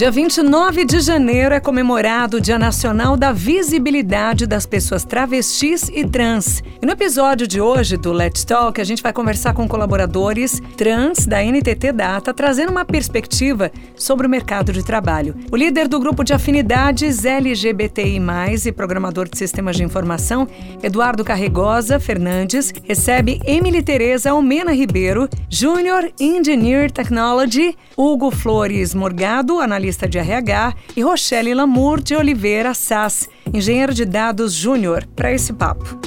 Dia 29 de janeiro é comemorado o Dia Nacional da Visibilidade das Pessoas Travestis e Trans. E no episódio de hoje do Let's Talk, a gente vai conversar com colaboradores trans da NTT Data, trazendo uma perspectiva sobre o mercado de trabalho. O líder do grupo de afinidades LGBTI+, e programador de sistemas de informação, Eduardo Carregosa Fernandes, recebe Emily Tereza Almena Ribeiro, Júnior Engineer Technology, Hugo Flores Morgado, analista de RH, e Rochelle Lamour de Oliveira Sass, engenheiro de dados júnior, para esse papo.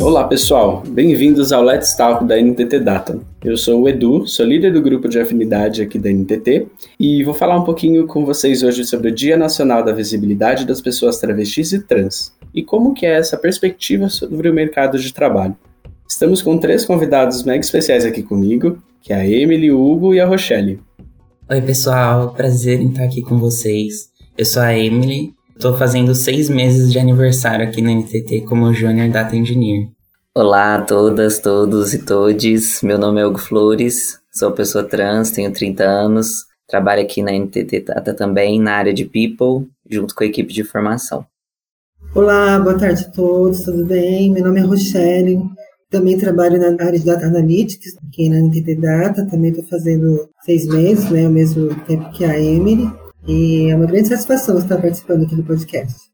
Olá pessoal, bem-vindos ao Let's Talk da NTT Data. Eu sou o Edu, sou líder do grupo de afinidade aqui da NTT e vou falar um pouquinho com vocês hoje sobre o Dia Nacional da Visibilidade das Pessoas Travestis e Trans e como que é essa perspectiva sobre o mercado de trabalho. Estamos com três convidados mega especiais aqui comigo, que é a Emily, o Hugo e a Rochelle. Oi, pessoal, prazer em estar aqui com vocês. Eu sou a Emily, estou fazendo seis meses de aniversário aqui na NTT como Junior Data Engineer. Olá a todas, todos e todes. Meu nome é Hugo Flores, sou pessoa trans, tenho 30 anos, trabalho aqui na NTT Data também na área de People, junto com a equipe de formação. Olá, boa tarde a todos, tudo bem? Meu nome é Rochelle, também trabalho na área de Data Analytics, aqui na NTT Data, também estou fazendo seis meses, né, ao mesmo tempo que a Emily, e é uma grande satisfação estar participando aqui do podcast.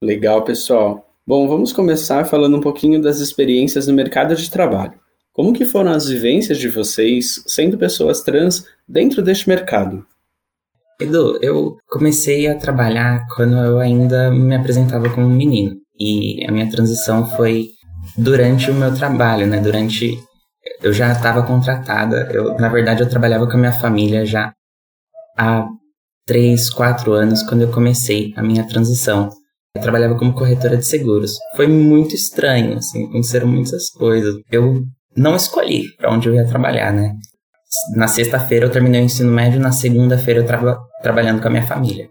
Legal, pessoal. Bom, vamos começar falando um pouquinho das experiências no mercado de trabalho. Como que foram as vivências de vocês sendo pessoas trans dentro deste mercado? Edu, eu comecei a trabalhar quando eu ainda me apresentava como menino. E a minha transição foi durante o meu trabalho, né? Durante eu já estava contratada. Eu, na verdade, eu trabalhava com a minha família já há três, quatro anos quando eu comecei a minha transição. Eu trabalhava como corretora de seguros. Foi muito estranho, assim, aconteceram muitas coisas. Eu não escolhi para onde eu ia trabalhar, né? Na sexta-feira eu terminei o ensino médio, na segunda-feira eu estava trabalhando com a minha família.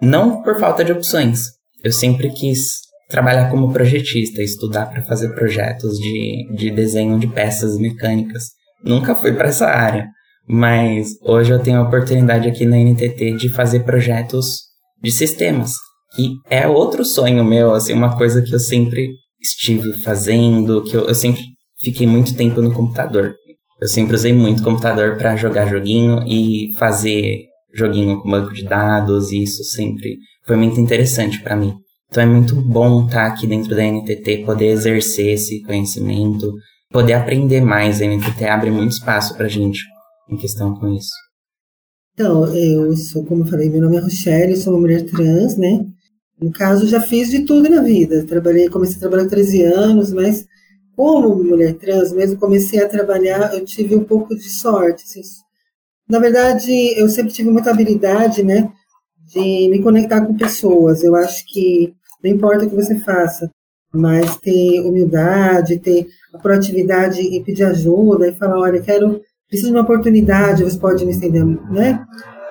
Não por falta de opções. Eu sempre quis trabalhar como projetista, estudar para fazer projetos de, de desenho de peças mecânicas. Nunca fui para essa área, mas hoje eu tenho a oportunidade aqui na NTT de fazer projetos de sistemas, que é outro sonho meu, assim, uma coisa que eu sempre estive fazendo, que eu, eu sempre fiquei muito tempo no computador. Eu sempre usei muito computador para jogar joguinho e fazer joguinho com banco de dados, e isso sempre foi muito interessante para mim. Então é muito bom estar aqui dentro da NTT, poder exercer esse conhecimento, poder aprender mais. A NTT abre muito espaço para gente em questão com isso. Então, eu sou, como eu falei, meu nome é Rochelle, sou uma mulher trans, né? No caso, já fiz de tudo na vida. Trabalhei, comecei a trabalhar com 13 anos, mas como mulher trans, mesmo comecei a trabalhar, eu tive um pouco de sorte. Assim. Na verdade, eu sempre tive muita habilidade, né, de me conectar com pessoas. Eu acho que não importa o que você faça, mas ter humildade, ter a proatividade e pedir ajuda e falar, olha, quero, preciso de uma oportunidade, você pode me estender, né?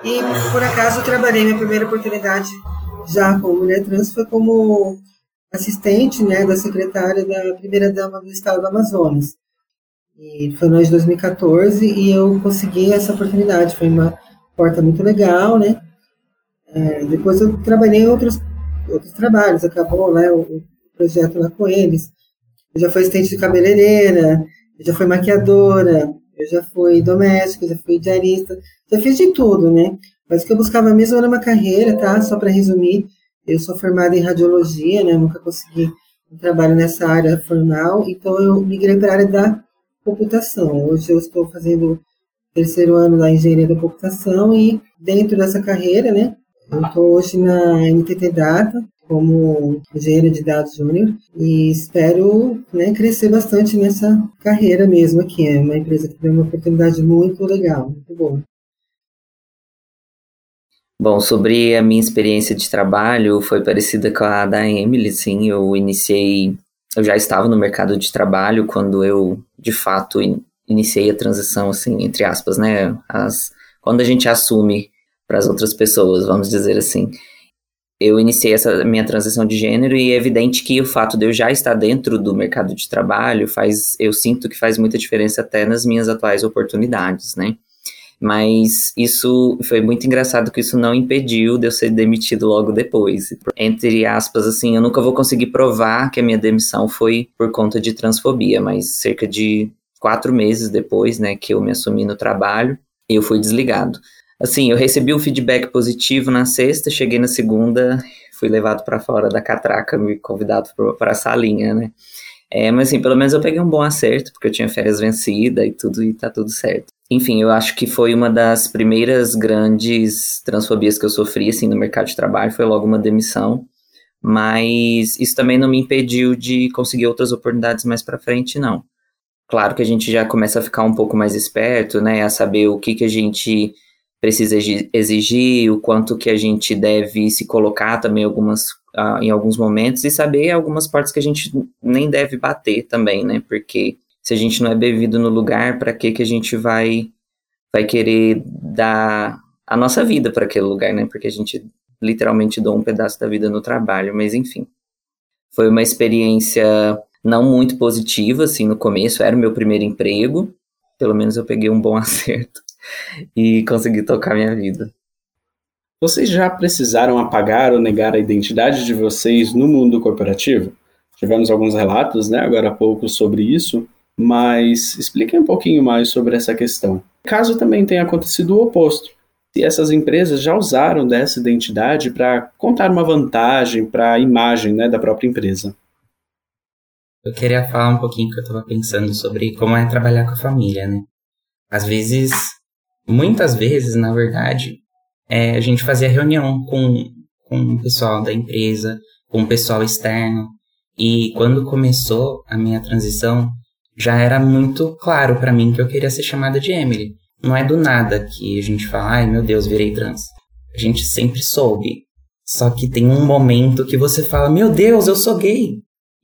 E por acaso eu trabalhei minha primeira oportunidade já como mulher trans foi como assistente, né, da secretária da primeira dama do estado do Amazonas. E foi no ano de 2014 e eu consegui essa oportunidade, foi uma porta muito legal, né? É, depois eu trabalhei em outros outros trabalhos, acabou né, o, projeto lá com eles. Eu já fui assistente de cabeleireira, eu já fui maquiadora, eu já fui doméstica, já fui diarista, já fiz de tudo, né? Mas o que eu buscava mesmo era uma carreira, tá? Só para resumir, eu sou formada em radiologia, né? Nunca consegui um trabalho nessa área formal, então eu migrei para a área da computação. Hoje eu estou fazendo terceiro ano da engenharia da computação e dentro dessa carreira, né? Eu estou hoje na NTT Data como engenheira de dados júnior e espero né, crescer bastante nessa carreira mesmo aqui. É uma empresa que tem uma oportunidade muito legal, muito boa. Bom, sobre a minha experiência de trabalho, foi parecida com a da Emily, sim. Eu iniciei, eu já estava no mercado de trabalho quando eu, de fato, iniciei a transição, assim, entre aspas, né? As, quando a gente assume para as outras pessoas, vamos dizer assim. Eu iniciei essa minha transição de gênero e é evidente que o fato de eu já estar dentro do mercado de trabalho faz, eu sinto que faz muita diferença até nas minhas atuais oportunidades, né? Mas isso foi muito engraçado que isso não impediu de eu ser demitido logo depois. Entre aspas, assim, eu nunca vou conseguir provar que a minha demissão foi por conta de transfobia, mas cerca de quatro meses depois, né, que eu me assumi no trabalho, eu fui desligado. Assim, eu recebi um feedback positivo na sexta, cheguei na segunda, fui levado para fora da catraca, me convidado para a salinha, né? É, mas assim, pelo menos eu peguei um bom acerto, porque eu tinha férias vencida e tudo, e tá tudo certo. Enfim, eu acho que foi uma das primeiras grandes transfobias que eu sofri, assim, no mercado de trabalho, foi logo uma demissão. Mas isso também não me impediu de conseguir outras oportunidades mais para frente, não. Claro que a gente já começa a ficar um pouco mais esperto, né, a saber o que que a gente precisa exigir, o quanto que a gente deve se colocar também algumas uh, em alguns momentos e saber algumas partes que a gente nem deve bater também, né? Porque se a gente não é bebido no lugar, para que que a gente vai vai querer dar a nossa vida para aquele lugar, né? Porque a gente literalmente dou um pedaço da vida no trabalho, mas enfim. Foi uma experiência não muito positiva assim no começo, era o meu primeiro emprego, pelo menos eu peguei um bom acerto e consegui tocar minha vida. Vocês já precisaram apagar ou negar a identidade de vocês no mundo corporativo? Tivemos alguns relatos, né, agora há pouco sobre isso, mas expliquem um pouquinho mais sobre essa questão. Caso também tenha acontecido o oposto, se essas empresas já usaram dessa identidade para contar uma vantagem para a imagem né, da própria empresa. Eu queria falar um pouquinho que eu estava pensando sobre como é trabalhar com a família, né? Às vezes, muitas vezes, na verdade, é, a gente fazia reunião com, com o pessoal da empresa, com o pessoal externo. E quando começou a minha transição, já era muito claro para mim que eu queria ser chamada de Emily. Não é do nada que a gente fala, ai meu Deus, virei trans. A gente sempre soube. Só que tem um momento que você fala, meu Deus, eu sou gay.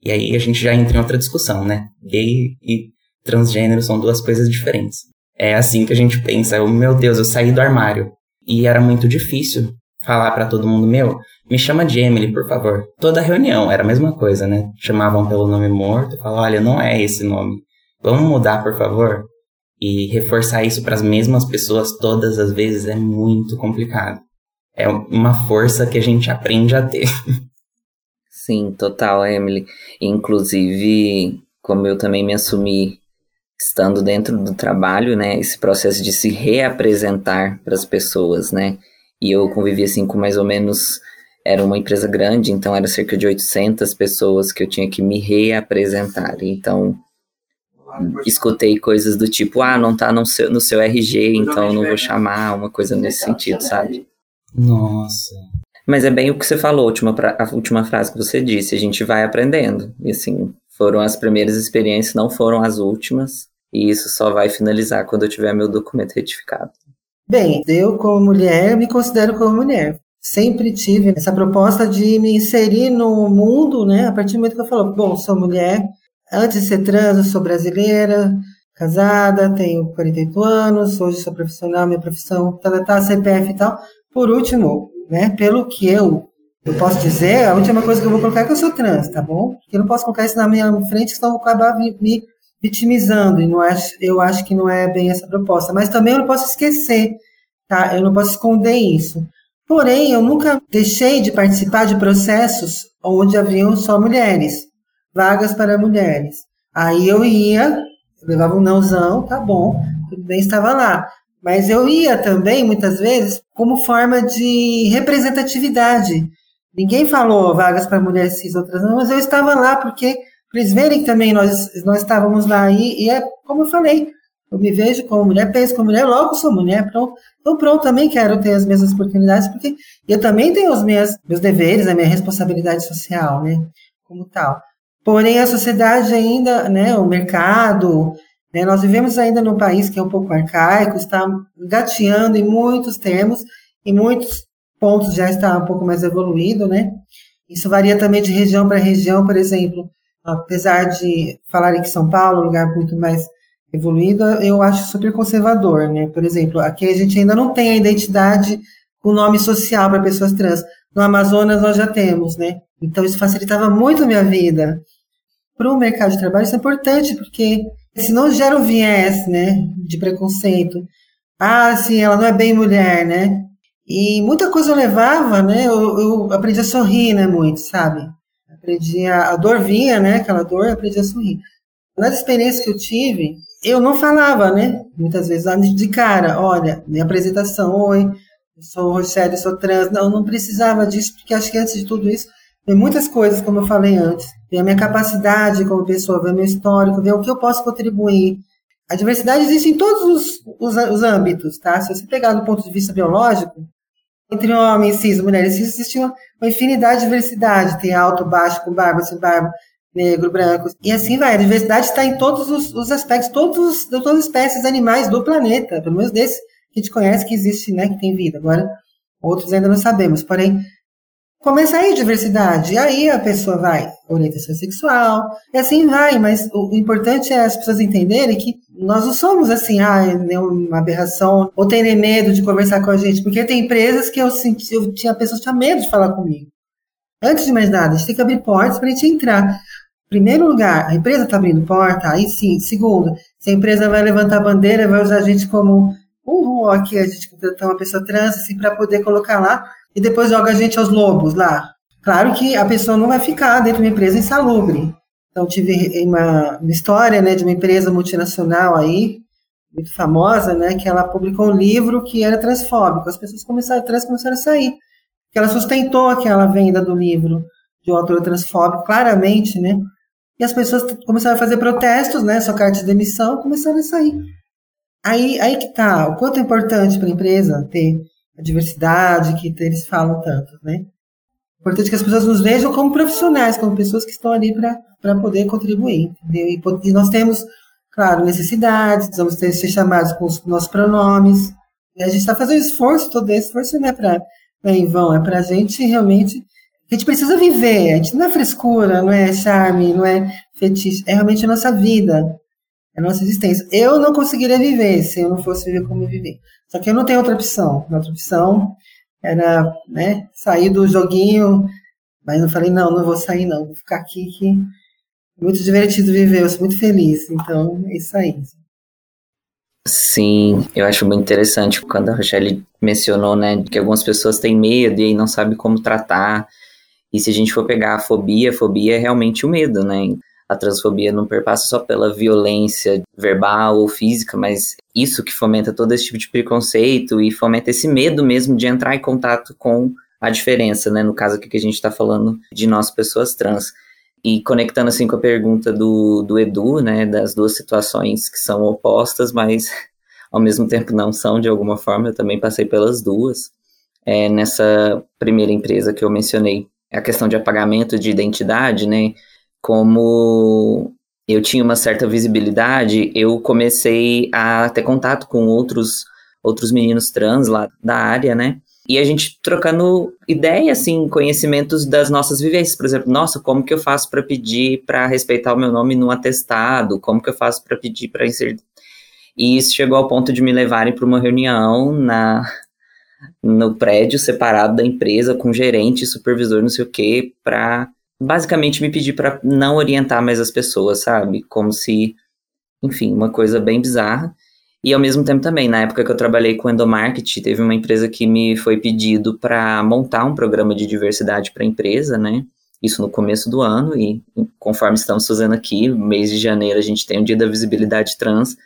E aí a gente já entra em outra discussão, né? Gay e transgênero são duas coisas diferentes. É assim que a gente pensa, eu, meu Deus, eu saí do armário. E era muito difícil falar para todo mundo, meu, me chama de Emily, por favor. Toda reunião era a mesma coisa, né? Chamavam pelo nome morto, falavam, olha, não é esse nome. Vamos mudar, por favor? E reforçar isso para as mesmas pessoas todas as vezes é muito complicado. É uma força que a gente aprende a ter. Sim, total, Emily. Inclusive, como eu também me assumi estando dentro do trabalho, né, esse processo de se reapresentar para as pessoas, né, e eu convivi assim com mais ou menos, era uma empresa grande, então era cerca de 800 pessoas que eu tinha que me reapresentar, então escutei coisas do tipo, ah, não tá no seu, no seu RG, então não vou chamar, uma coisa nesse sentido, sabe? Nossa. Mas é bem o que você falou, a última, a última frase que você disse, a gente vai aprendendo, e assim, foram as primeiras experiências, não foram as últimas. E isso só vai finalizar quando eu tiver meu documento retificado. Bem, eu como mulher me considero como mulher. Sempre tive essa proposta de me inserir no mundo, né? A partir do momento que eu falo, bom, sou mulher, antes de ser trans, eu sou brasileira, casada, tenho 48 anos, hoje sou profissional, minha profissão, tá, tá, tá CPF e tal. Por último, né, pelo que eu eu posso dizer, a última coisa que eu vou colocar é que eu sou trans, tá bom? Eu não posso colocar isso na minha frente, senão eu vou acabar me vitimizando, e não acho, eu acho que não é bem essa proposta. Mas também eu não posso esquecer, tá? Eu não posso esconder isso. Porém, eu nunca deixei de participar de processos onde haviam só mulheres, vagas para mulheres. Aí eu ia, levava um nãozão, tá bom, tudo bem, estava lá. Mas eu ia também, muitas vezes, como forma de representatividade. Ninguém falou vagas para mulheres cis, outras não, mas eu estava lá porque para eles verem que também nós, nós estávamos lá e, e é como eu falei, eu me vejo como mulher, penso como mulher, logo sou mulher, pronto. Então, pronto, também quero ter as mesmas oportunidades, porque eu também tenho os meus, meus deveres, a minha responsabilidade social, né, como tal. Porém, a sociedade ainda, né, o mercado, né, nós vivemos ainda num país que é um pouco arcaico, está gateando em muitos termos, em muitos pontos já está um pouco mais evoluído, né? Isso varia também de região para região, por exemplo, apesar de falarem que São Paulo é um lugar muito mais evoluído, eu acho super conservador, né? Por exemplo, aqui a gente ainda não tem a identidade com nome social para pessoas trans. No Amazonas nós já temos, né? Então isso facilitava muito a minha vida. Para o mercado de trabalho isso é importante, porque senão gera um viés, né, de preconceito. Ah, sim, ela não é bem mulher, né? E muita coisa eu levava, né? Eu, eu aprendi a sorrir, né, muito, sabe? Aprendi a, a dor vinha, né? Aquela dor, eu aprendi a sorrir. Nas experiências que eu tive, eu não falava, né? Muitas vezes de cara, olha, minha apresentação, oi, eu sou Rochelle, sou trans. Não, não precisava disso, porque acho que antes de tudo isso, tem muitas coisas, como eu falei antes. Ver a minha capacidade como pessoa, ver meu histórico, ver o que eu posso contribuir. A diversidade existe em todos os, os, os âmbitos, tá? Se você pegar do ponto de vista biológico, entre homens, cis, mulheres cis, existe uma, uma infinidade de diversidade. Tem alto, baixo, com barba, sem barba, negro, branco. E assim vai. A diversidade está em todos os, os aspectos, todos, todas as espécies animais do planeta, pelo menos desse que a gente conhece que existe, né, que tem vida. Agora, outros ainda não sabemos. Porém, começa aí diversidade. E aí a pessoa vai, orientação sexual, e assim vai. Mas o, importante é as pessoas entenderem que nós não somos assim, ah, uma aberração, ou terem medo de conversar com a gente. Porque tem empresas que eu senti, eu tinha pessoas que tinham medo de falar comigo. Antes de mais nada, a gente tem que abrir portas para a gente entrar. Primeiro lugar, a empresa está abrindo porta, aí sim. Segundo, se a empresa vai levantar a bandeira, vai usar a gente como uhul, aqui a gente contratar uma pessoa trans, assim, para poder colocar lá, e depois joga a gente aos lobos lá. Claro que a pessoa não vai ficar dentro de uma empresa insalubre. Então, tive uma, história, né, de uma empresa multinacional aí, muito famosa, né, que ela publicou um livro que era transfóbico. As pessoas começaram, trans começaram a sair. Que ela sustentou aquela venda do livro de um autor transfóbico, claramente, né? E as pessoas começaram a fazer protestos, né? Sua carta de demissão, começaram a sair. Aí, aí que tá, o quanto é importante para a empresa ter a diversidade que eles falam tanto, né? Importante que as pessoas nos vejam como profissionais, como pessoas que estão ali para poder contribuir. E, e, nós temos, claro, necessidades, vamos ter ser chamados com os nossos pronomes. E a gente está fazendo esforço, todo esse esforço não é para é em vão, é para a gente realmente a gente precisa viver, a gente não é frescura, não é charme, não é fetiche, é realmente a nossa vida, é a nossa existência. Eu não conseguiria viver se eu não fosse viver como eu vivi. Só que eu não tenho outra opção. A outra opção era né, sair do joguinho, mas eu falei, não, não vou sair não, vou ficar aqui que é muito divertido viver, eu sou muito feliz. Então, é isso aí. Sim, eu acho muito interessante quando a Rochelle mencionou, né, que algumas pessoas têm medo e não sabem como tratar. E se a gente for pegar a fobia, a fobia é realmente o medo, né? A transfobia não perpassa só pela violência verbal ou física, mas isso que fomenta todo esse tipo de preconceito e fomenta esse medo mesmo de entrar em contato com a diferença, né? No caso aqui que a gente está falando de nós, pessoas trans. E conectando assim com a pergunta do, do Edu, né? Das duas situações que são opostas, mas ao mesmo tempo não são de alguma forma, eu também passei pelas duas. É, nessa primeira empresa que eu mencionei, a questão de apagamento de identidade, né? Como eu tinha uma certa visibilidade, eu comecei a ter contato com outros outros meninos trans lá da área, né? E a gente trocando ideia, assim, conhecimentos das nossas vivências. Por exemplo, nossa, como que eu faço para pedir para respeitar o meu nome no atestado? Como que eu faço para pedir para inserir? E isso chegou ao ponto de me levarem para uma reunião na no prédio separado da empresa, com gerente, supervisor, não sei o quê, para basicamente me pedir para não orientar mais as pessoas, sabe? Como se, enfim, uma coisa bem bizarra. E ao mesmo tempo também, na época que eu trabalhei com endomarketing, teve uma empresa que me foi pedido para montar um programa de diversidade para a empresa, né? Isso no começo do ano, e conforme estamos fazendo aqui, mês de janeiro a gente tem o Dia da Visibilidade Trans.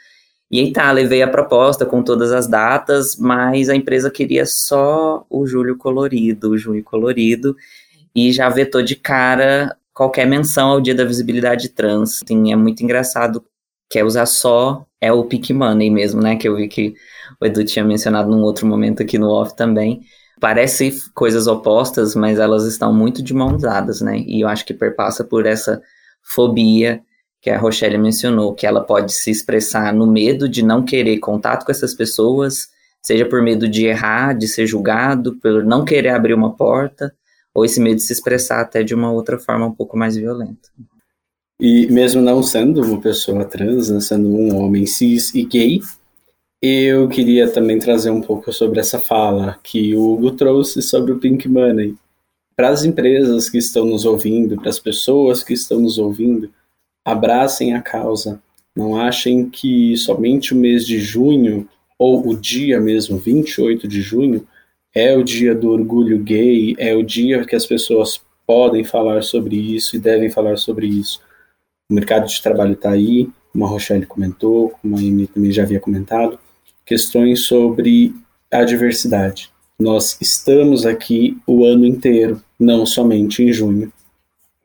E aí tá, levei a proposta com todas as datas, mas a empresa queria só o julho colorido, o junho colorido, e já vetou de cara qualquer menção ao dia da visibilidade trans. Assim, é muito engraçado, quer usar só, é o Pick Money mesmo, né, que eu vi que o Edu tinha mencionado num outro momento aqui no off também. Parece coisas opostas, mas elas estão muito de mãos dadas, né, e eu acho que perpassa por essa fobia que a Rochelle mencionou, que ela pode se expressar no medo de não querer contato com essas pessoas, seja por medo de errar, de ser julgado, por não querer abrir uma porta, ou esse medo de se expressar até de uma outra forma um pouco mais violenta. E mesmo não sendo uma pessoa trans, né, sendo um homem cis e gay, Eu queria também trazer um pouco sobre essa fala que o Hugo trouxe sobre o Pink Money. Para as empresas que estão nos ouvindo, para as pessoas que estão nos ouvindo, abracem a causa. Não achem que somente o mês de junho, ou o dia mesmo, 28 de junho, é o dia do orgulho gay, é o dia que as pessoas podem falar sobre isso e devem falar sobre isso. O mercado de trabalho está aí, como a Rochelle comentou, como a Amy também já havia comentado, questões sobre a diversidade. Nós estamos aqui o ano inteiro, não somente em junho.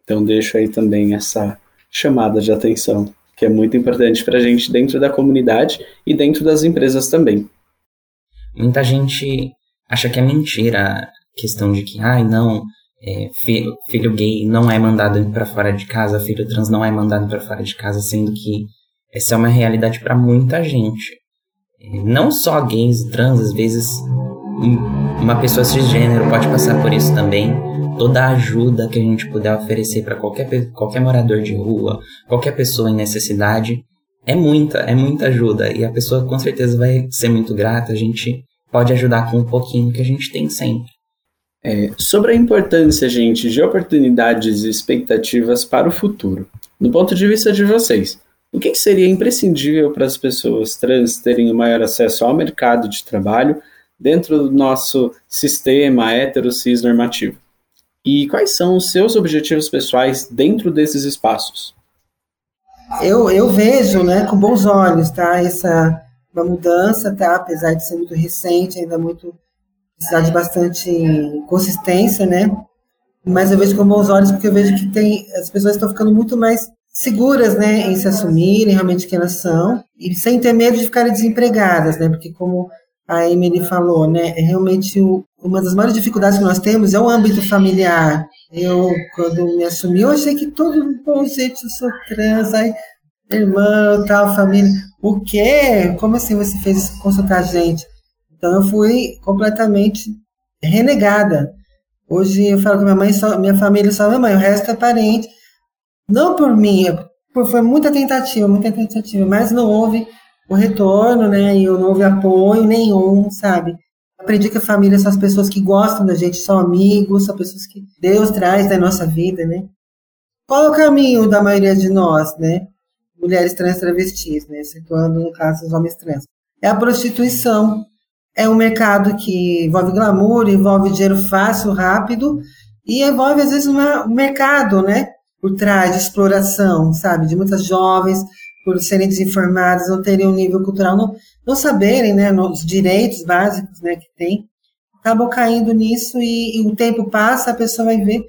Então deixo aí também essa chamada de atenção, que é muito importante para a gente dentro da comunidade e dentro das empresas também. Muita gente acha que é mentira a questão de que, ai, não, é, filho, filho gay não é mandado para fora de casa, filho trans não é mandado para fora de casa, sendo que essa é uma realidade para muita gente. É, não só gays e trans, às vezes uma pessoa cisgênero pode passar por isso também. Toda a ajuda que a gente puder oferecer para qualquer, qualquer morador de rua, qualquer pessoa em necessidade, é muita, é muita ajuda. E a pessoa com certeza vai ser muito grata. A gente pode ajudar com um pouquinho que a gente tem sempre. É, sobre a importância, gente, de oportunidades e expectativas para o futuro. Do ponto de vista de vocês, o que seria imprescindível para as pessoas trans terem o maior acesso ao mercado de trabalho dentro do nosso sistema hetero-cis normativo? E quais são os seus objetivos pessoais dentro desses espaços? Eu, eu vejo né, com bons olhos tá, essa uma mudança, tá, apesar de ser muito recente, ainda muito precisar de bastante consistência, né? Mas eu vejo com bons olhos porque eu vejo que tem as pessoas estão ficando muito mais seguras, né, em se assumirem realmente quem elas são e sem ter medo de ficarem desempregadas, né? Porque como a Emily falou, né, é realmente o, uma das maiores dificuldades que nós temos é o âmbito familiar. Eu, quando me assumi, eu achei que todo bom, gente, eu sou trans, aí, irmã, tal, família. O quê? Como assim você fez consultar a gente? Então eu fui completamente renegada. Hoje eu falo que minha mãe só, minha família só minha mãe, o resto é parente. Não por mim, foi muita tentativa, muita tentativa, mas não houve o retorno, né? E não houve apoio nenhum, sabe? Aprendi que a família são as pessoas que gostam da gente, são amigos, são pessoas que Deus traz da nossa vida, né? Qual é o caminho da maioria de nós, né? Mulheres trans travestis, né? Situando no caso os homens trans. É a prostituição, é um mercado que envolve glamour, envolve dinheiro fácil, rápido, e envolve, às vezes, uma, um mercado, né? Por trás de exploração, sabe? De muitas jovens, por serem desinformadas, não terem um nível cultural, não, não saberem, né? Os direitos básicos, né? Que tem. Acabam caindo nisso e, e o tempo passa, a pessoa vai ver,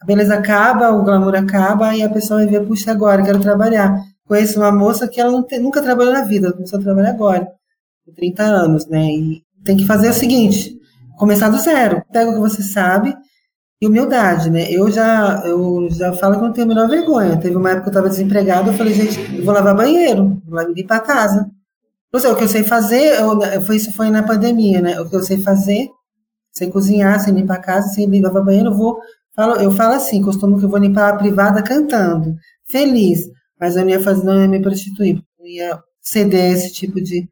a beleza acaba, o glamour acaba, e a pessoa vai ver, puxa, agora, quero trabalhar. Conheço uma moça que ela nunca trabalhou na vida, começou a trabalhar agora, com 30 anos, né? E tem que fazer o seguinte: começar do zero. Pega o que você sabe e humildade, né? Eu já, eu já falo que não tenho a menor vergonha. Teve uma época que eu estava desempregada, eu falei, gente, eu vou lavar banheiro, vou limpar a casa. Não sei, o que eu sei fazer, eu, foi, isso foi na pandemia, né? O que eu sei fazer, sem cozinhar, sem limpar a casa, sem lavar banheiro, eu vou. Falo, eu falo assim, costumo que eu vou limpar a privada cantando, feliz, mas eu não ia fazer, não ia me prostituir, eu ia ceder esse tipo de,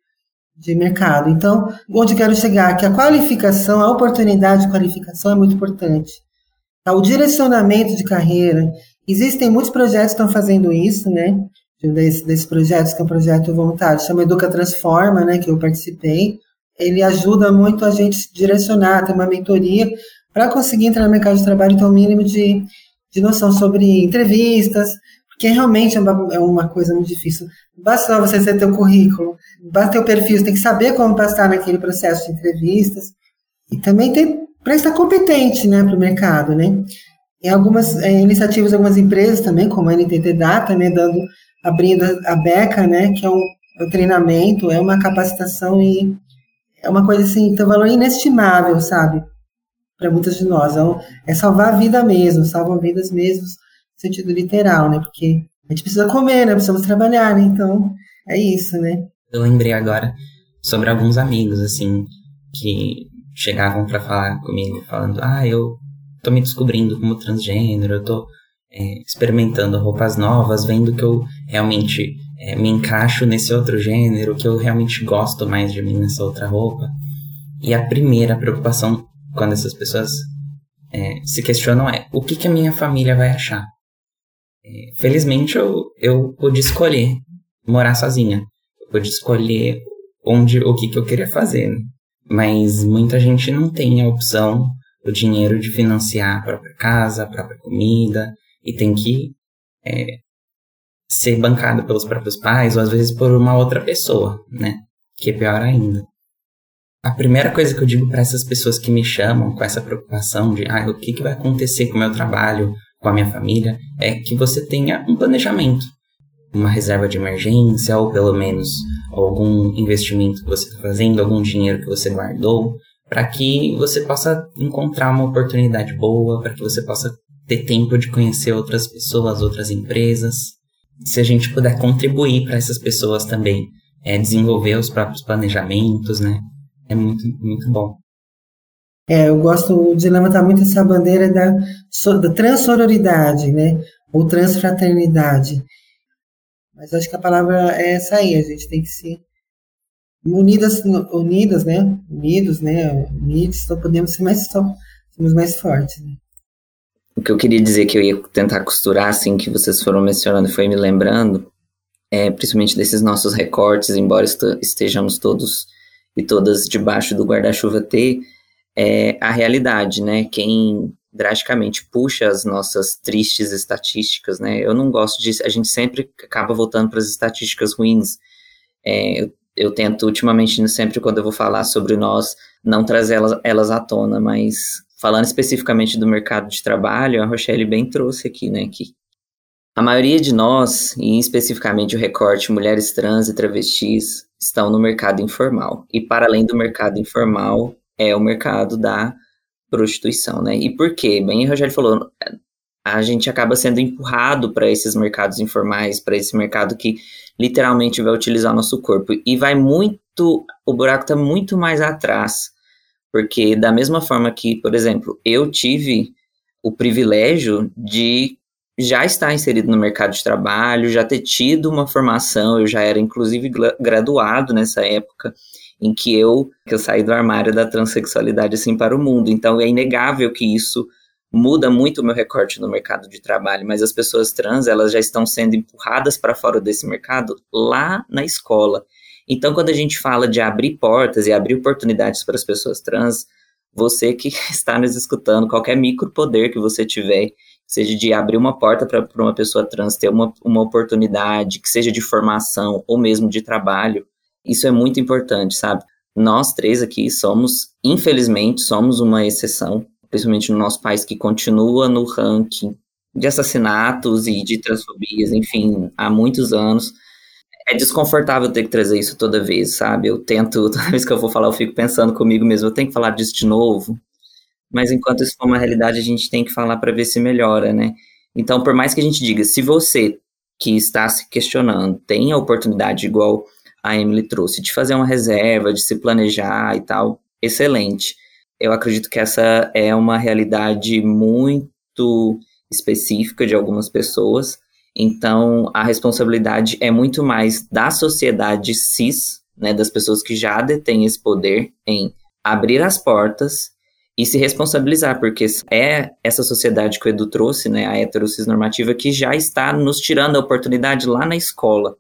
de mercado. Então, onde quero chegar? Que a qualificação, a oportunidade de qualificação é muito importante. Tá? O direcionamento de carreira. Existem muitos projetos que estão fazendo isso, né? Desses, desses projetos, que é um projeto voluntário, chama Educa Transforma, né? Que eu participei. Ele ajuda muito a gente direcionar, ter uma mentoria para conseguir entrar no mercado de trabalho e ter um mínimo de, de noção sobre entrevistas, porque realmente é uma, é uma coisa muito difícil. Basta você ter o currículo, basta ter o perfil, você tem que saber como passar naquele processo de entrevistas. E também tem para estar competente né, para o mercado. Né? Em algumas é, iniciativas, algumas empresas também, como a NTT Data, né, dando, abrindo a beca, né, que é um, é um treinamento, é uma capacitação e é uma coisa assim, tem um valor inestimável, sabe? Para muitas de nós. É, é salvar a vida mesmo, salvam vidas mesmo sentido literal, né? Porque a gente precisa comer, né? Precisamos trabalhar, né? Então, é isso, né? Eu lembrei agora sobre alguns amigos, assim, que chegavam para falar comigo, falando: Ah, eu tô me descobrindo como transgênero, eu tô é, experimentando roupas novas, vendo que eu realmente é, me encaixo nesse outro gênero, que eu realmente gosto mais de mim nessa outra roupa. E a primeira preocupação quando essas pessoas é, se questionam é o que, que a minha família vai achar. Felizmente eu, eu pude escolher morar sozinha. Eu pude escolher onde o que, que eu queria fazer. Mas muita gente não tem a opção, o dinheiro de financiar a própria casa, a própria comida, e tem que é, ser bancado pelos próprios pais, ou às vezes por uma outra pessoa, né? Que é pior ainda. A primeira coisa que eu digo para essas pessoas que me chamam com essa preocupação de ah, o que, que vai acontecer com o meu trabalho, com a minha família, é que você tenha um planejamento, uma reserva de emergência, ou pelo menos algum investimento que você está fazendo, algum dinheiro que você guardou, para que você possa encontrar uma oportunidade boa, para que você possa ter tempo de conhecer outras pessoas, outras empresas. Se a gente puder contribuir para essas pessoas também, é, desenvolver os próprios planejamentos, né? É muito, muito bom. É, eu gosto de levantar muito essa bandeira da, da transsororidade, né? Ou transfraternidade. Mas acho que a palavra é essa aí, a gente tem que se unidas, unidas, né? Unidos, né? Unidos, só podemos ser mais só, somos mais fortes, né? O que eu queria dizer que eu ia tentar costurar, assim, que vocês foram mencionando foi me lembrando, é, principalmente desses nossos recortes, embora estejamos todos e todas debaixo do guarda-chuva T, é a realidade, né? Quem drasticamente puxa as nossas tristes estatísticas, né? Eu não gosto disso, a gente sempre acaba voltando para as estatísticas ruins. É, eu, eu, tento, ultimamente, sempre quando eu vou falar sobre nós, não trazer elas, elas à tona, mas falando especificamente do mercado de trabalho, a Rochelle bem trouxe aqui, né, que a maioria de nós, e especificamente o recorte mulheres trans e travestis, estão no mercado informal. E para além do mercado informal, é o mercado da prostituição, né? E por quê? Bem, o Rogério falou, a gente acaba sendo empurrado para esses mercados informais, para esse mercado que literalmente vai utilizar nosso corpo. E vai muito, o buraco está muito mais atrás. Porque da mesma forma que, por exemplo, eu tive o privilégio de já estar inserido no mercado de trabalho, já ter tido uma formação, eu já era inclusive graduado nessa época, em que eu, que eu saí do armário da transexualidade assim para o mundo. Então é inegável que isso muda muito o meu recorte no mercado de trabalho, mas as pessoas trans, elas já estão sendo empurradas para fora desse mercado lá na escola. Então quando a gente fala de abrir portas e abrir oportunidades para as pessoas trans, você que está nos escutando, qualquer micropoder que você tiver, seja de abrir uma porta para uma pessoa trans ter uma, uma oportunidade, que seja de formação ou mesmo de trabalho, isso é muito importante, sabe? Nós três aqui somos, infelizmente, somos uma exceção, principalmente no nosso país que continua no ranking de assassinatos e de transfobias, enfim, há muitos anos. É desconfortável ter que trazer isso toda vez, sabe? Eu tento, toda vez que eu vou falar, eu fico pensando comigo mesmo, eu tenho que falar disso de novo. Mas enquanto isso for uma realidade, a gente tem que falar para ver se melhora, né? Então, por mais que a gente diga, se você que está se questionando tem a oportunidade igual a Emily trouxe, de fazer uma reserva, de se planejar e tal, excelente. Eu acredito que essa é uma realidade muito específica de algumas pessoas, então a responsabilidade é muito mais da sociedade cis, né, das pessoas que já detêm esse poder em abrir as portas e se responsabilizar, porque é essa sociedade que o Edu trouxe, né, a heterocis normativa, que já está nos tirando a oportunidade lá na escola.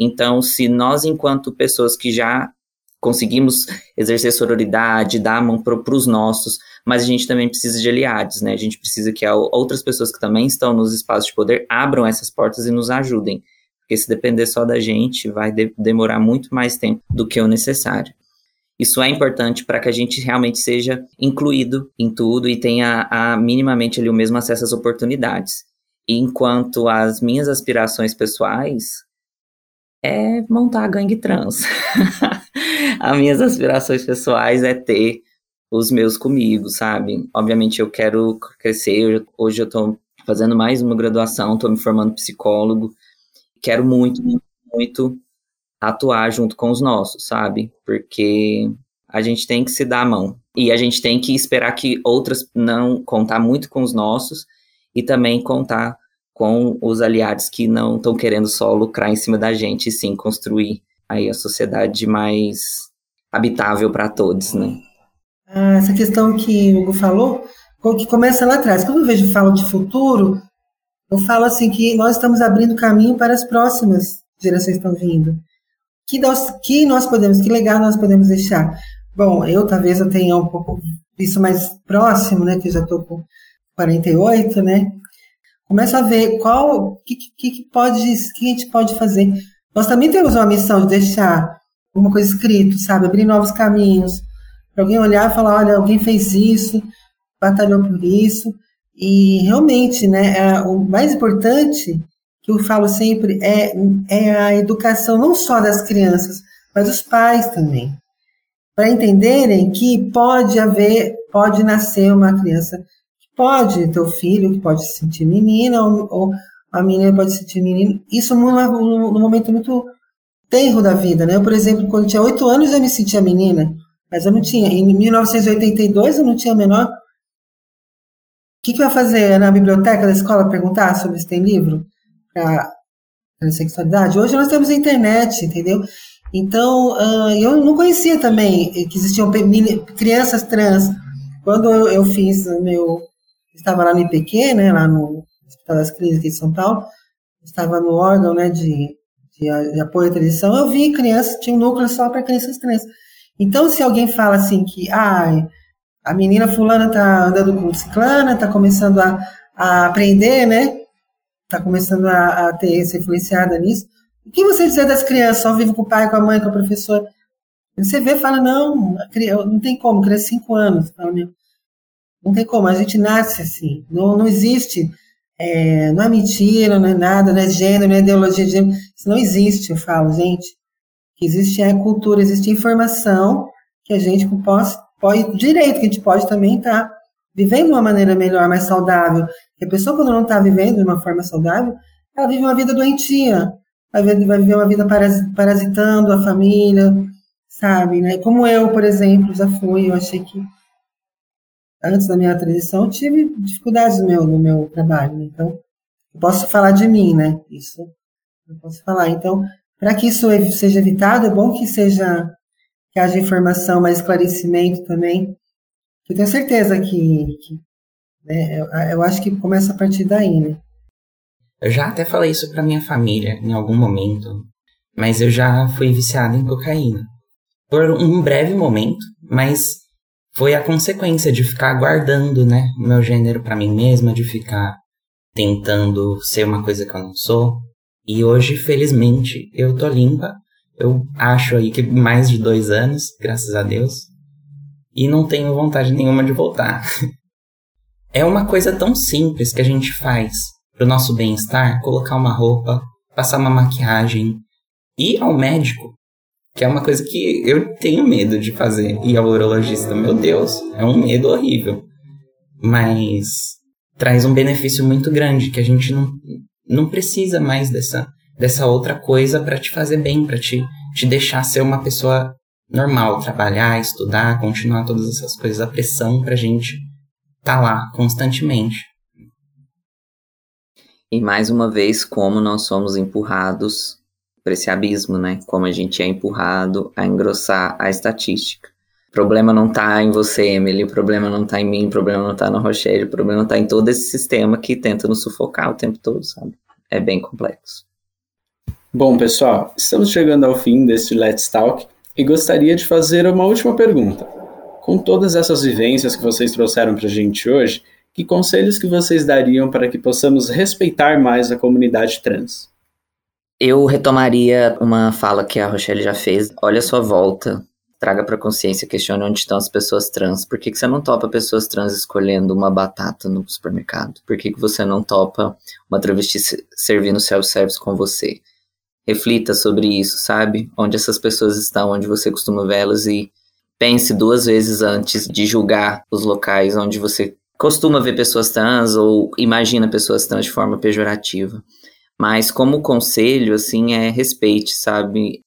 Então, se nós, enquanto pessoas que já conseguimos exercer sororidade, dar a mão para os nossos, mas a gente também precisa de aliados, né? A gente precisa que outras pessoas que também estão nos espaços de poder abram essas portas e nos ajudem. Porque se depender só da gente, vai de demorar muito mais tempo do que o necessário. Isso é importante para que a gente realmente seja incluído em tudo e tenha a, minimamente ali o mesmo acesso às oportunidades. Enquanto as minhas aspirações pessoais, é montar a gangue trans. As minhas aspirações pessoais é ter os meus comigo, sabe? Obviamente eu quero crescer, hoje eu tô fazendo mais uma graduação, tô me formando psicólogo, quero muito, muito, muito atuar junto com os nossos, sabe? Porque a gente tem que se dar a mão. E a gente tem que esperar que outras não contar muito com os nossos e também contar com os aliados que não estão querendo só lucrar em cima da gente, e sim construir aí a sociedade mais habitável para todos, né? Ah, essa questão que o Hugo falou, que começa lá atrás. Quando eu vejo falo de futuro, eu falo assim que nós estamos abrindo caminho para as próximas gerações que estão vindo. Que nós, que nós podemos, que legado nós podemos deixar? Bom, eu talvez eu tenha um pouco isso mais próximo, né? Que eu já estou com 48, né? Começa a ver qual, o que, que, que, pode, que a gente pode fazer. Nós também temos uma missão de deixar alguma coisa escrito, sabe? Abrir novos caminhos. Para alguém olhar e falar, olha, alguém fez isso, batalhou por isso. E realmente, né, é, o mais importante que eu falo sempre é, é a educação não só das crianças, mas dos pais também. Para entenderem que pode haver, pode nascer uma criança pode ter o filho, pode se sentir menina, ou, ou a menina pode se sentir menino. Isso num, num, momento muito tenro da vida, né? Eu, por exemplo, quando tinha oito anos eu me sentia menina, mas eu não tinha. Em 1982 eu não tinha menor. O que, que vai fazer na biblioteca da escola perguntar sobre se tem livro para sexualidade? Hoje nós temos a internet, entendeu? Então, uh, eu não conhecia também que existiam crianças trans. Quando eu, eu fiz meu. Estava lá no IPQ, né, lá no Hospital das Clínicas de São Paulo, estava no órgão né, de, de, de apoio à tradição, eu vi crianças, tinha um núcleo só para crianças trans. Então, se alguém fala assim que ah, a menina fulana está andando com ciclana, está começando a, a aprender, né? Está começando a, a ter, ser influenciada nisso. O que você dizer das crianças? Só vive com o pai, com a mãe, com a professora. Você vê fala, não, não tem como, criança cinco anos. Fala, não tem como, a gente nasce assim. Não, não existe é, não é mentira, não é nada, não é gênero, não é ideologia de gênero. Isso não existe, eu falo, gente. Que existe é cultura, existe informação que a gente pode, pode direito, que a gente pode também estar tá vivendo de uma maneira melhor, mais saudável. Porque a pessoa, quando não está vivendo de uma forma saudável, ela vive uma vida doentia. Vai viver uma vida parasitando a família, sabe? Né? Como eu, por exemplo, já fui, eu achei que antes da minha transição, tive dificuldades no meu, no meu trabalho. Então, eu posso falar de mim, né? Isso eu posso falar. Então, para que isso seja evitado, é bom que seja que haja informação, mais esclarecimento também. Eu tenho certeza que, que né, eu, eu acho que começa a partir daí, né? Eu já até falei isso para minha família em algum momento, mas eu já fui viciado em cocaína. Por um breve momento, mas foi a consequência de ficar guardando, né, o meu gênero para mim mesma, de ficar tentando ser uma coisa que eu não sou. E hoje, felizmente, eu tô limpa. Eu acho aí que mais de dois anos, graças a Deus. E não tenho vontade nenhuma de voltar. é uma coisa tão simples que a gente faz pro nosso bem-estar, colocar uma roupa, passar uma maquiagem, ir ao médico que é uma coisa que eu tenho medo de fazer. E ao urologista, meu Deus, é um medo horrível. Mas traz um benefício muito grande, que a gente não, não precisa mais dessa, dessa outra coisa para te fazer bem, para te, te deixar ser uma pessoa normal, trabalhar, estudar, continuar todas essas coisas. A pressão pra gente tá lá constantemente. E mais uma vez, como nós somos empurrados para esse abismo, né? Como a gente é empurrado a engrossar a estatística. O problema não está em você, Emily, o problema não está em mim, o problema não está no Rochelle, o problema está em todo esse sistema que tenta nos sufocar o tempo todo, sabe? É bem complexo. Bom, pessoal, estamos chegando ao fim deste Let's Talk e gostaria de fazer uma última pergunta. Com todas essas vivências que vocês trouxeram para a gente hoje, que conselhos que vocês dariam para que possamos respeitar mais a comunidade trans? Eu retomaria uma fala que a Rochelle já fez. Olha a sua volta, traga para consciência, questione onde estão as pessoas trans. Por que, que você não topa pessoas trans escolhendo uma batata no supermercado? Por que, que você não topa uma travesti servindo self-service com você? Reflita sobre isso, sabe? Onde essas pessoas estão, onde você costuma vê-las e pense duas vezes antes de julgar os locais onde você costuma ver pessoas trans ou imagina pessoas trans de forma pejorativa. Mas como conselho, assim, é respeite, sabe?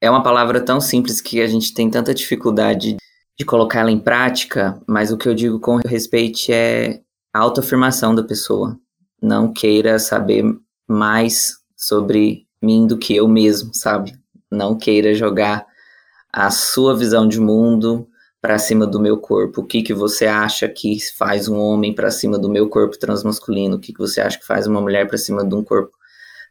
É uma palavra tão simples que a gente tem tanta dificuldade de colocar ela em prática, mas o que eu digo com respeite é a autoafirmação da pessoa. não queira saber mais sobre mim do que eu mesmo, sabe? Não queira jogar a sua visão de mundo para cima do meu corpo. O que que você acha que faz um homem para cima do meu corpo transmasculino? O que que você acha que faz uma mulher para cima de um corpo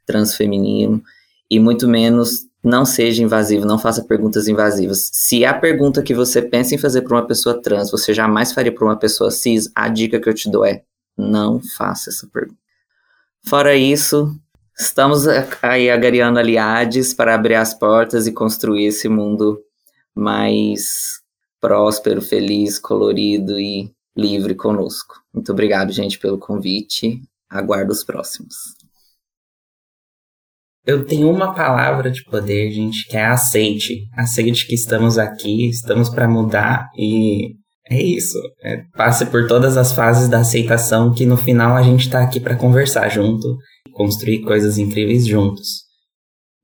transfeminino? E muito menos não seja invasivo, não faça perguntas invasivas. Se a pergunta que você pensa em fazer para uma pessoa trans, você jamais faria para uma pessoa cis, a dica que eu te dou é: não faça essa pergunta. Fora isso, estamos aí agariando aliades para abrir as portas e construir esse mundo mais próspero, feliz, colorido e livre conosco. Muito obrigado, gente, pelo convite. Aguardo os próximos. Eu tenho uma palavra de poder, gente, que é aceite. Aceite que estamos aqui, estamos para mudar e é isso. É, passe por todas as fases da aceitação que no final a gente está aqui para conversar junto, construir coisas incríveis juntos.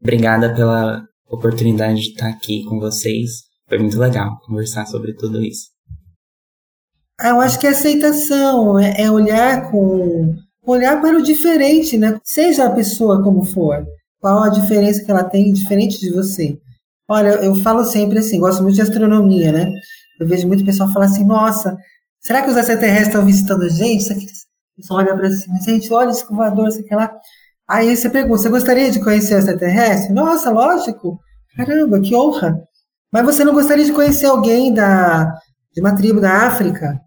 Obrigada pela oportunidade de estar aqui com vocês. Foi muito legal conversar sobre tudo isso. Ah, eu acho que é aceitação, é, é olhar com olhar para o diferente, né? Seja a pessoa como for. Qual a diferença que ela tem diferente de você? Olha, eu falo sempre assim, gosto muito de astronomia, né? Eu vejo muito pessoal falar assim, nossa, será que os extraterrestres estão visitando a gente? O pessoal olha para cima, gente, olha esse voador, aqui lá. Aí você pergunta, você gostaria de conhecer o extraterrestre? Nossa, lógico. Caramba, que honra. Mas você não gostaria de conhecer alguém da, de uma tribo da África?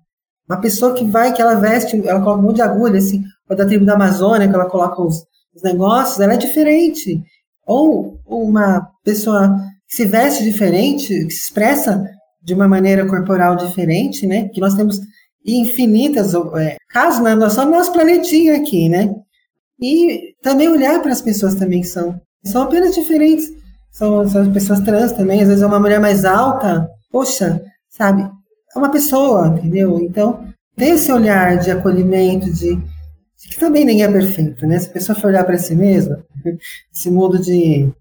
Uma pessoa que vai, que ela veste, ela coloca um monte de agulha, assim, ou da tribo da Amazônia, que ela coloca os, os negócios, ela é diferente. Ou uma pessoa que se veste diferente, que se expressa de uma maneira corporal diferente, né? Que nós temos infinitas é, casos, né? nós somos nosso planetinha aqui, né? E também olhar para as pessoas também que são, são apenas diferentes. São, são pessoas trans também, às vezes é uma mulher mais alta, poxa, sabe? É uma pessoa, entendeu? Então, tem esse olhar de acolhimento, de que também ninguém é perfeito, né? Se a pessoa for olhar para si mesma, esse mundo de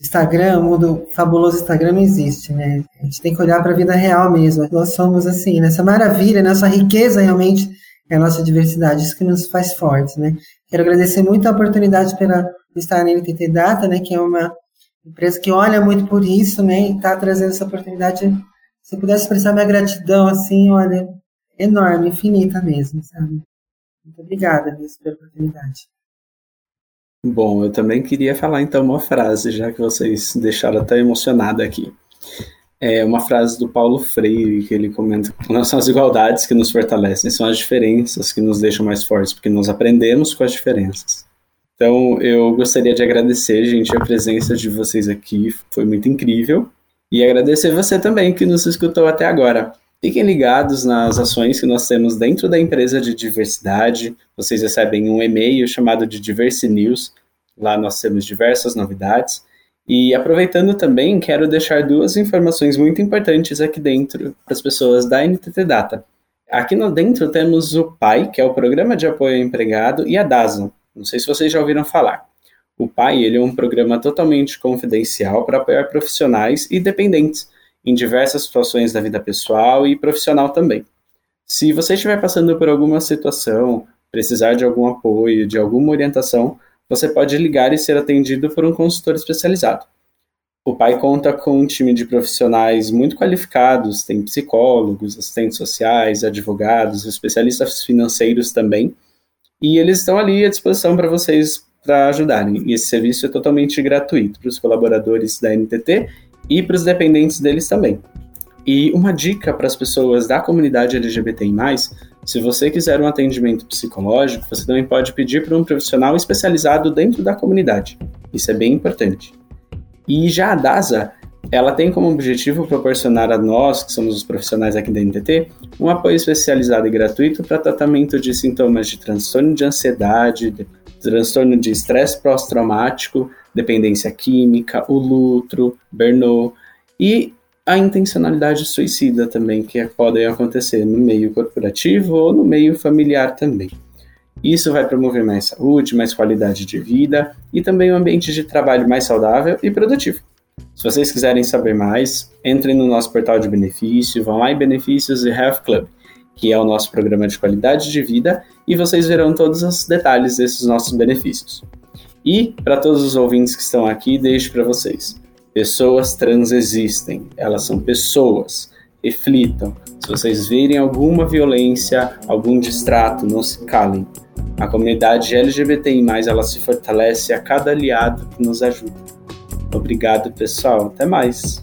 Instagram, o mundo fabuloso Instagram não existe, né? A gente tem que olhar para a vida real mesmo. Nós somos assim, nessa maravilha, nossa riqueza realmente é a nossa diversidade, isso que nos faz fortes, né? Quero agradecer muito a oportunidade pela estar na NTT Data, né? Que é uma empresa que olha muito por isso, né? E está trazendo essa oportunidade. Se eu pudesse expressar minha gratidão, assim, olha, enorme, infinita mesmo, sabe? Muito obrigada, Liz, pela oportunidade. Bom, eu também queria falar então uma frase, já que vocês deixaram até emocionada aqui. É uma frase do Paulo Freire, que ele comenta: Não são as igualdades que nos fortalecem, são as diferenças que nos deixam mais fortes, porque nós aprendemos com as diferenças. Então, eu gostaria de agradecer, gente, a presença de vocês aqui, foi muito incrível. E agradecer você também que nos escutou até agora. Fiquem ligados nas ações que nós temos dentro da empresa de diversidade. Vocês recebem um e-mail chamado de Diverse News. Lá nós temos diversas novidades. E aproveitando também, quero deixar duas informações muito importantes aqui dentro para as pessoas da NTT Data. Aqui no dentro temos o PAI, que é o Programa de Apoio ao Empregado, e a DASA. Não sei se vocês já ouviram falar. O PAI ele é um programa totalmente confidencial para apoiar profissionais e dependentes em diversas situações da vida pessoal e profissional também. Se você estiver passando por alguma situação, precisar de algum apoio, de alguma orientação, você pode ligar e ser atendido por um consultor especializado. O pai conta com um time de profissionais muito qualificados, tem psicólogos, assistentes sociais, advogados, especialistas financeiros também, e eles estão ali à disposição para vocês para ajudarem. E esse serviço é totalmente gratuito para os colaboradores da NTT e para os dependentes deles também. E uma dica para as pessoas da comunidade LGBTI+, se você quiser um atendimento psicológico, você também pode pedir para um profissional especializado dentro da comunidade. Isso é bem importante. E já a DASA, ela tem como objetivo proporcionar a nós, que somos os profissionais aqui da NTT, um apoio especializado e gratuito para tratamento de sintomas de transtorno de ansiedade, de transtorno de estresse pós-traumático, dependência química, o lutro, burnout e a intencionalidade suicida também, que podem acontecer no meio corporativo ou no meio familiar também. Isso vai promover mais saúde, mais qualidade de vida e também um ambiente de trabalho mais saudável e produtivo. Se vocês quiserem saber mais, entrem no nosso portal de benefício, vão lá em Benefícios e Health Club, que é o nosso programa de qualidade de vida, e vocês verão todos os detalhes desses nossos benefícios. E, para todos os ouvintes que estão aqui, deixo para vocês: pessoas trans existem, elas são pessoas. Reflitam. Se vocês verem alguma violência, algum distrato, não se calem. A comunidade LGBTI+, ela se fortalece a cada aliado que nos ajuda. Obrigado, pessoal. Até mais.